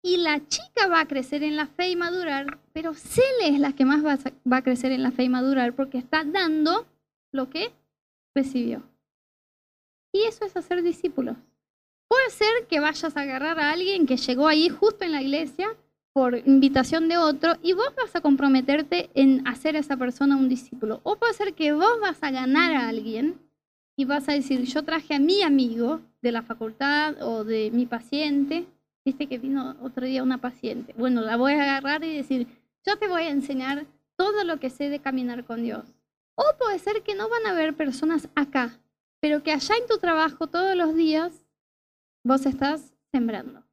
Y la chica va a crecer en la fe y madurar, pero Cele es la que más va a, va a crecer en la fe y madurar porque está dando lo que recibió. Y eso es hacer discípulos. Puede ser que vayas a agarrar a alguien que llegó ahí justo en la iglesia por invitación de otro y vos vas a comprometerte en hacer a esa persona un discípulo. O puede ser que vos vas a ganar a alguien y vas a decir, yo traje a mi amigo de la facultad o de mi paciente, viste que vino otro día una paciente, bueno, la voy a agarrar y decir, yo te voy a enseñar todo lo que sé de caminar con Dios. O puede ser que no van a haber personas acá, pero que allá en tu trabajo todos los días vos estás sembrando.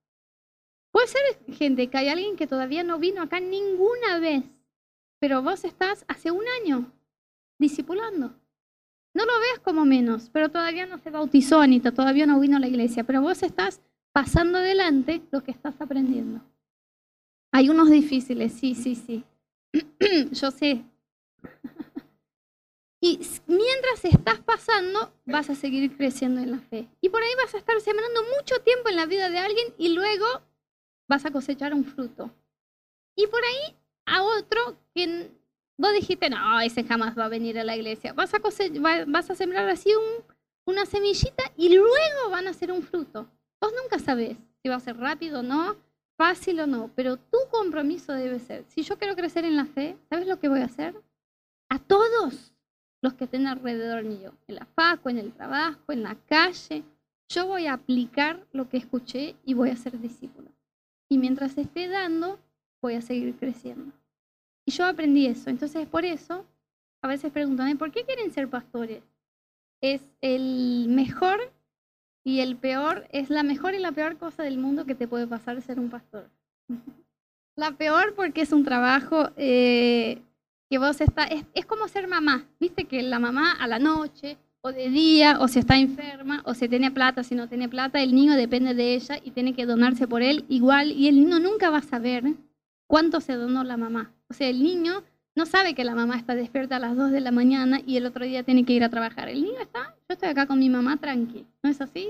Puede ser, gente, que hay alguien que todavía no vino acá ninguna vez, pero vos estás hace un año discipulando. No lo veas como menos, pero todavía no se bautizó, Anita, todavía no vino a la iglesia, pero vos estás pasando adelante lo que estás aprendiendo. Hay unos difíciles, sí, sí, sí. Yo sé. Y mientras estás pasando, vas a seguir creciendo en la fe. Y por ahí vas a estar sembrando mucho tiempo en la vida de alguien y luego vas a cosechar un fruto. Y por ahí a otro que Vos dijiste, no, ese jamás va a venir a la iglesia. Vas a, vas a sembrar así una semillita y luego van a ser un fruto. Vos nunca sabés si va a ser rápido o no, fácil o no, pero tu compromiso debe ser, si yo quiero crecer en la fe, ¿sabes lo que voy a hacer? A todos los que estén alrededor mío, en la faco, en el trabajo, en la calle, yo voy a aplicar lo que escuché y voy a ser discípulo. Y mientras esté dando, voy a seguir creciendo. Y yo aprendí eso. Entonces, por eso, a veces preguntan, ¿por qué quieren ser pastores? Es el mejor y el peor, es la mejor y la peor cosa del mundo que te puede pasar ser un pastor. La peor porque es un trabajo eh, que vos está, es, es como ser mamá. Viste que la mamá a la noche o de día, o si está enferma, o si tiene plata, si no tiene plata, el niño depende de ella y tiene que donarse por él igual, y el niño nunca va a saber cuánto se donó la mamá. O sea, el niño no sabe que la mamá está despierta a las 2 de la mañana y el otro día tiene que ir a trabajar. El niño está, yo estoy acá con mi mamá tranqui, ¿no es así?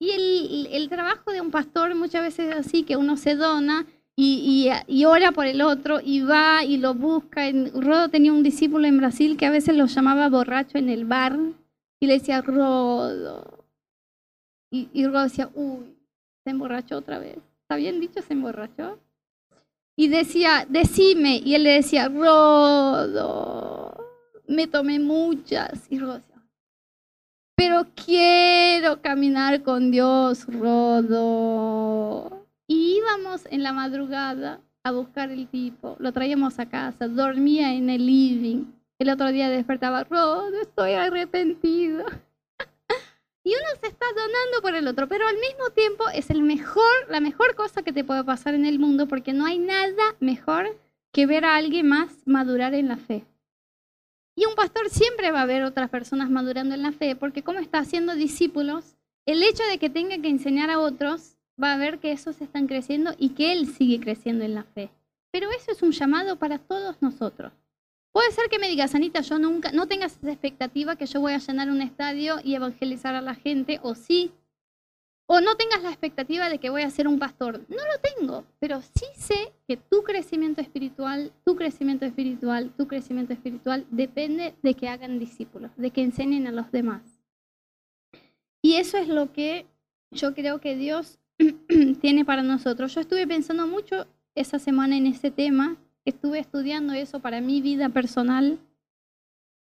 Y el, el trabajo de un pastor muchas veces es así, que uno se dona y, y, ora por el otro y va y lo busca. Rodo tenía un discípulo en Brasil que a veces lo llamaba borracho en el bar y le decía, Rodo. Y, y Rodo decía, uy, se emborrachó otra vez. ¿Está bien dicho, se emborrachó? Y decía, decime, y él le decía, Rodo, me tomé muchas, y Rodo pero quiero caminar con Dios, Rodo. Y íbamos en la madrugada a buscar el tipo, lo traíamos a casa, dormía en el living. El otro día despertaba, Rodo, estoy arrepentido y uno se está donando por el otro, pero al mismo tiempo es el mejor, la mejor cosa que te puede pasar en el mundo porque no hay nada mejor que ver a alguien más madurar en la fe. Y un pastor siempre va a ver otras personas madurando en la fe porque como está haciendo discípulos, el hecho de que tenga que enseñar a otros va a ver que esos están creciendo y que él sigue creciendo en la fe. Pero eso es un llamado para todos nosotros. Puede ser que me digas, Anita, yo nunca, no tengas esa expectativa que yo voy a llenar un estadio y evangelizar a la gente, o sí. O no tengas la expectativa de que voy a ser un pastor. No lo tengo, pero sí sé que tu crecimiento espiritual, tu crecimiento espiritual, tu crecimiento espiritual depende de que hagan discípulos, de que enseñen a los demás. Y eso es lo que yo creo que Dios tiene para nosotros. Yo estuve pensando mucho esa semana en ese tema estuve estudiando eso para mi vida personal.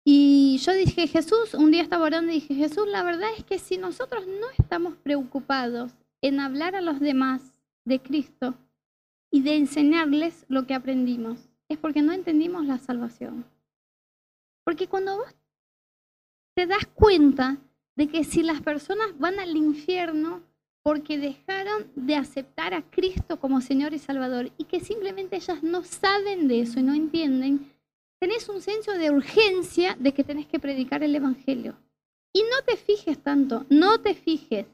Y yo dije, Jesús, un día estaba orando y dije, Jesús, la verdad es que si nosotros no estamos preocupados en hablar a los demás de Cristo y de enseñarles lo que aprendimos, es porque no entendimos la salvación. Porque cuando vos te das cuenta de que si las personas van al infierno porque dejaron de aceptar a Cristo como Señor y Salvador y que simplemente ellas no saben de eso y no entienden, tenés un senso de urgencia de que tenés que predicar el Evangelio. Y no te fijes tanto, no te fijes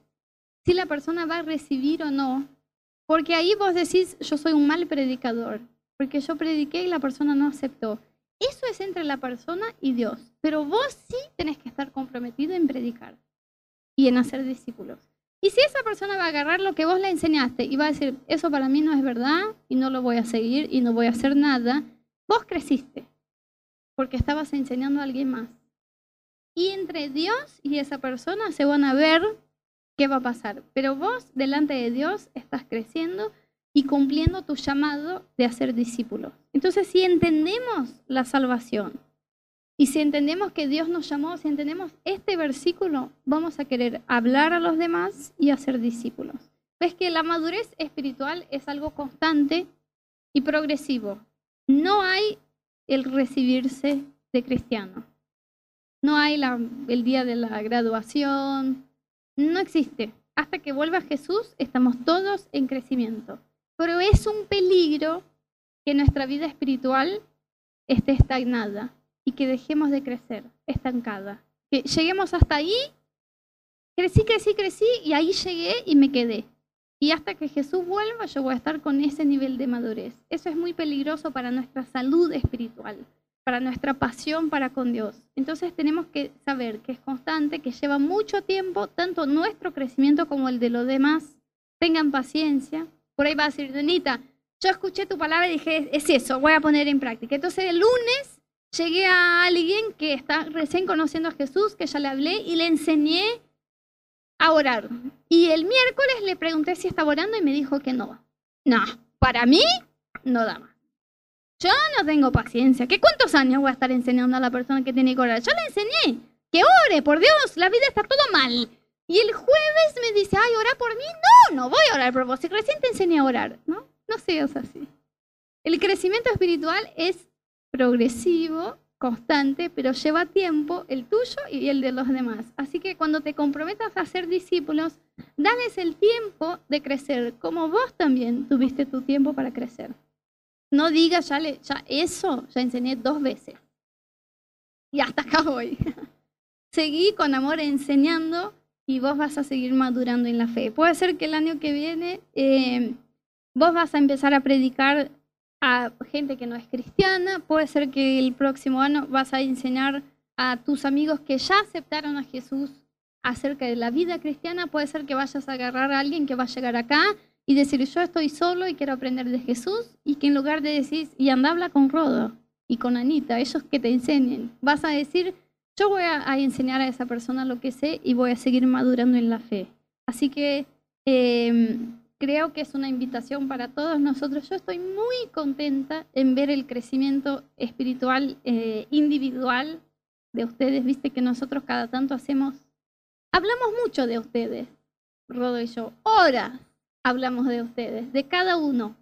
si la persona va a recibir o no, porque ahí vos decís, yo soy un mal predicador, porque yo prediqué y la persona no aceptó. Eso es entre la persona y Dios, pero vos sí tenés que estar comprometido en predicar y en hacer discípulos. Y si esa persona va a agarrar lo que vos le enseñaste y va a decir, eso para mí no es verdad y no lo voy a seguir y no voy a hacer nada, vos creciste porque estabas enseñando a alguien más. Y entre Dios y esa persona se van a ver qué va a pasar. Pero vos delante de Dios estás creciendo y cumpliendo tu llamado de hacer discípulos. Entonces, si entendemos la salvación y si entendemos que Dios nos llamó, si entendemos este versículo, vamos a querer hablar a los demás y hacer discípulos. Ves que la madurez espiritual es algo constante y progresivo. No hay el recibirse de cristiano. No hay el día de la graduación. No existe. Hasta que vuelva Jesús, estamos todos en crecimiento. Pero es un peligro que nuestra vida espiritual esté estagnada y que dejemos de crecer, estancada. Que lleguemos hasta ahí, crecí, crecí, crecí y ahí llegué y me quedé. Y hasta que Jesús vuelva, yo voy a estar con ese nivel de madurez. Eso es muy peligroso para nuestra salud espiritual, para nuestra pasión para con Dios. Entonces tenemos que saber que es constante, que lleva mucho tiempo, tanto nuestro crecimiento como el de los demás. Tengan paciencia. Por ahí va a decir, Denita, yo escuché tu palabra y dije, es eso, voy a poner en práctica. Entonces el lunes llegué a alguien que está recién conociendo a Jesús, que ya le hablé y le enseñé a orar. Y el miércoles le pregunté si estaba orando y me dijo que no. No, para mí no da más. Yo no tengo paciencia. ¿Qué cuántos años voy a estar enseñando a la persona que tiene que orar? Yo le enseñé que ore, por Dios, la vida está todo mal. Y el jueves me dice, ay, ora por mí. No, no voy a orar por vos. Recién te enseñé a orar, ¿no? No seas así. El crecimiento espiritual es progresivo constante, pero lleva tiempo el tuyo y el de los demás. Así que cuando te comprometas a ser discípulos, dales el tiempo de crecer, como vos también tuviste tu tiempo para crecer. No digas, ya, le, ya eso ya enseñé dos veces. Y hasta acá voy. Seguí con amor enseñando y vos vas a seguir madurando en la fe. Puede ser que el año que viene eh, vos vas a empezar a predicar a gente que no es cristiana, puede ser que el próximo año vas a enseñar a tus amigos que ya aceptaron a Jesús acerca de la vida cristiana, puede ser que vayas a agarrar a alguien que va a llegar acá y decir yo estoy solo y quiero aprender de Jesús y que en lugar de decir y anda habla con Rodo y con Anita, ellos que te enseñen, vas a decir yo voy a, enseñar a esa persona lo que sé y voy a seguir madurando en la fe. Así que em, creo que es una invitación para todos nosotros. Yo estoy muy contenta en ver el crecimiento espiritual eh, individual de ustedes. Viste que nosotros cada tanto hacemos, hablamos mucho de ustedes, Rodo y yo, horas hablamos de ustedes, de cada uno.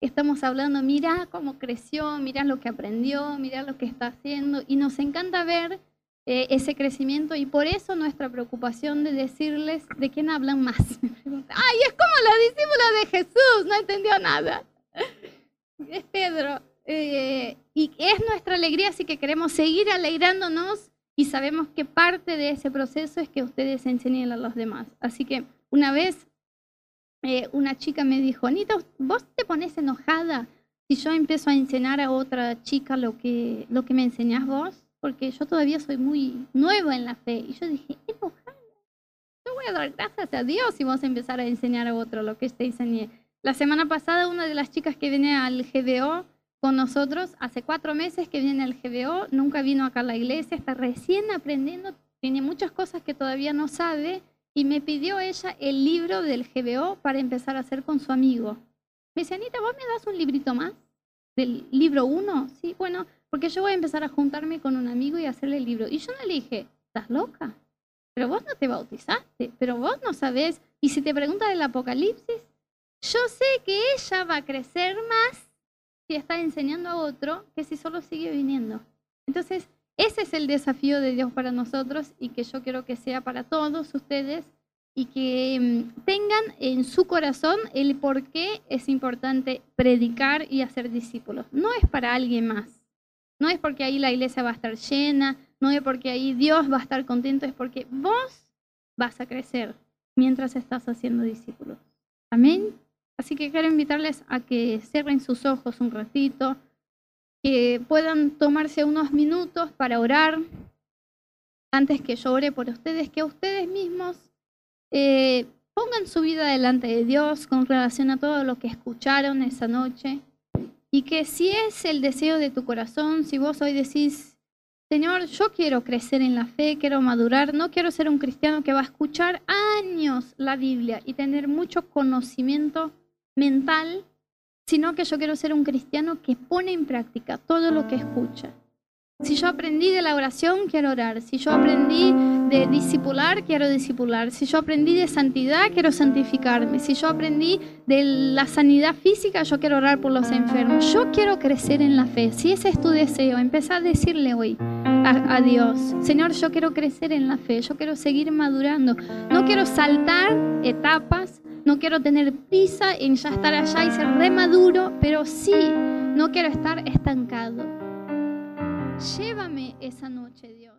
Estamos hablando, mira cómo creció, mira lo que aprendió, mira lo que está haciendo y nos encanta ver eh, ese crecimiento y por eso nuestra preocupación de decirles de quién hablan más. Ay, es como la discípula de Jesús, no entendió nada. Es Pedro. Eh, y es nuestra alegría, así que queremos seguir alegrándonos y sabemos que parte de ese proceso es que ustedes enseñen a los demás. Así que una vez eh, una chica me dijo, Anita, ¿vos te pones enojada si yo empiezo a enseñar a otra chica lo que, lo que me enseñás vos? Porque yo todavía soy muy nueva en la fe. Y yo dije, enojada. Yo voy a dar gracias a Dios y vamos a empezar a enseñar a otro lo que te enseñé. La semana pasada, una de las chicas que viene al GBO con nosotros, hace cuatro meses que viene al GBO, nunca vino acá a la iglesia, está recién aprendiendo, tiene muchas cosas que todavía no sabe, y me pidió ella el libro del GBO para empezar a hacer con su amigo. Me dice, Anita, ¿vos me das un librito más? ¿Del libro uno? Sí, bueno, porque yo voy a empezar a juntarme con un amigo y hacerle el libro. Y yo no le dije, ¿estás loca? Pero vos no te bautizaste, pero vos no sabés. Y si te pregunta del Apocalipsis, yo sé que ella va a crecer más si está enseñando a otro que si solo sigue viniendo. Entonces, ese es el desafío de Dios para nosotros y que yo quiero que sea para todos ustedes y que mm, tengan en su corazón el por qué es importante predicar y hacer discípulos. No es para alguien más. No es porque ahí la iglesia va a estar llena, no es porque ahí Dios va a estar contento, es porque vos vas a crecer mientras estás haciendo discípulos. Amén. Así que quiero invitarles a que cierren sus ojos un ratito, que puedan tomarse unos minutos para orar antes que yo ore por ustedes, que ustedes mismos eh, pongan su vida delante de Dios con relación a todo lo que escucharon esa noche. Y que si es el deseo de tu corazón, si vos hoy decís, Señor, yo quiero crecer en la fe, quiero madurar, no quiero ser un cristiano que va a escuchar años la Biblia y tener mucho conocimiento mental, sino que yo quiero ser un cristiano que pone en práctica todo lo que escucha. Si yo aprendí de la oración, quiero orar. Si yo aprendí de discipular, quiero discipular. Si yo aprendí de santidad, quiero santificarme. Si yo aprendí de la sanidad física, yo quiero orar por los enfermos. Yo quiero crecer en la fe. Si ese es tu deseo, empezá a decirle hoy a, a Dios, Señor, yo quiero crecer en la fe. Yo quiero seguir madurando. No quiero saltar etapas. No quiero tener prisa en ya estar allá y ser remaduro, pero sí, no quiero estar estancado. Llévame esa noche, Dios.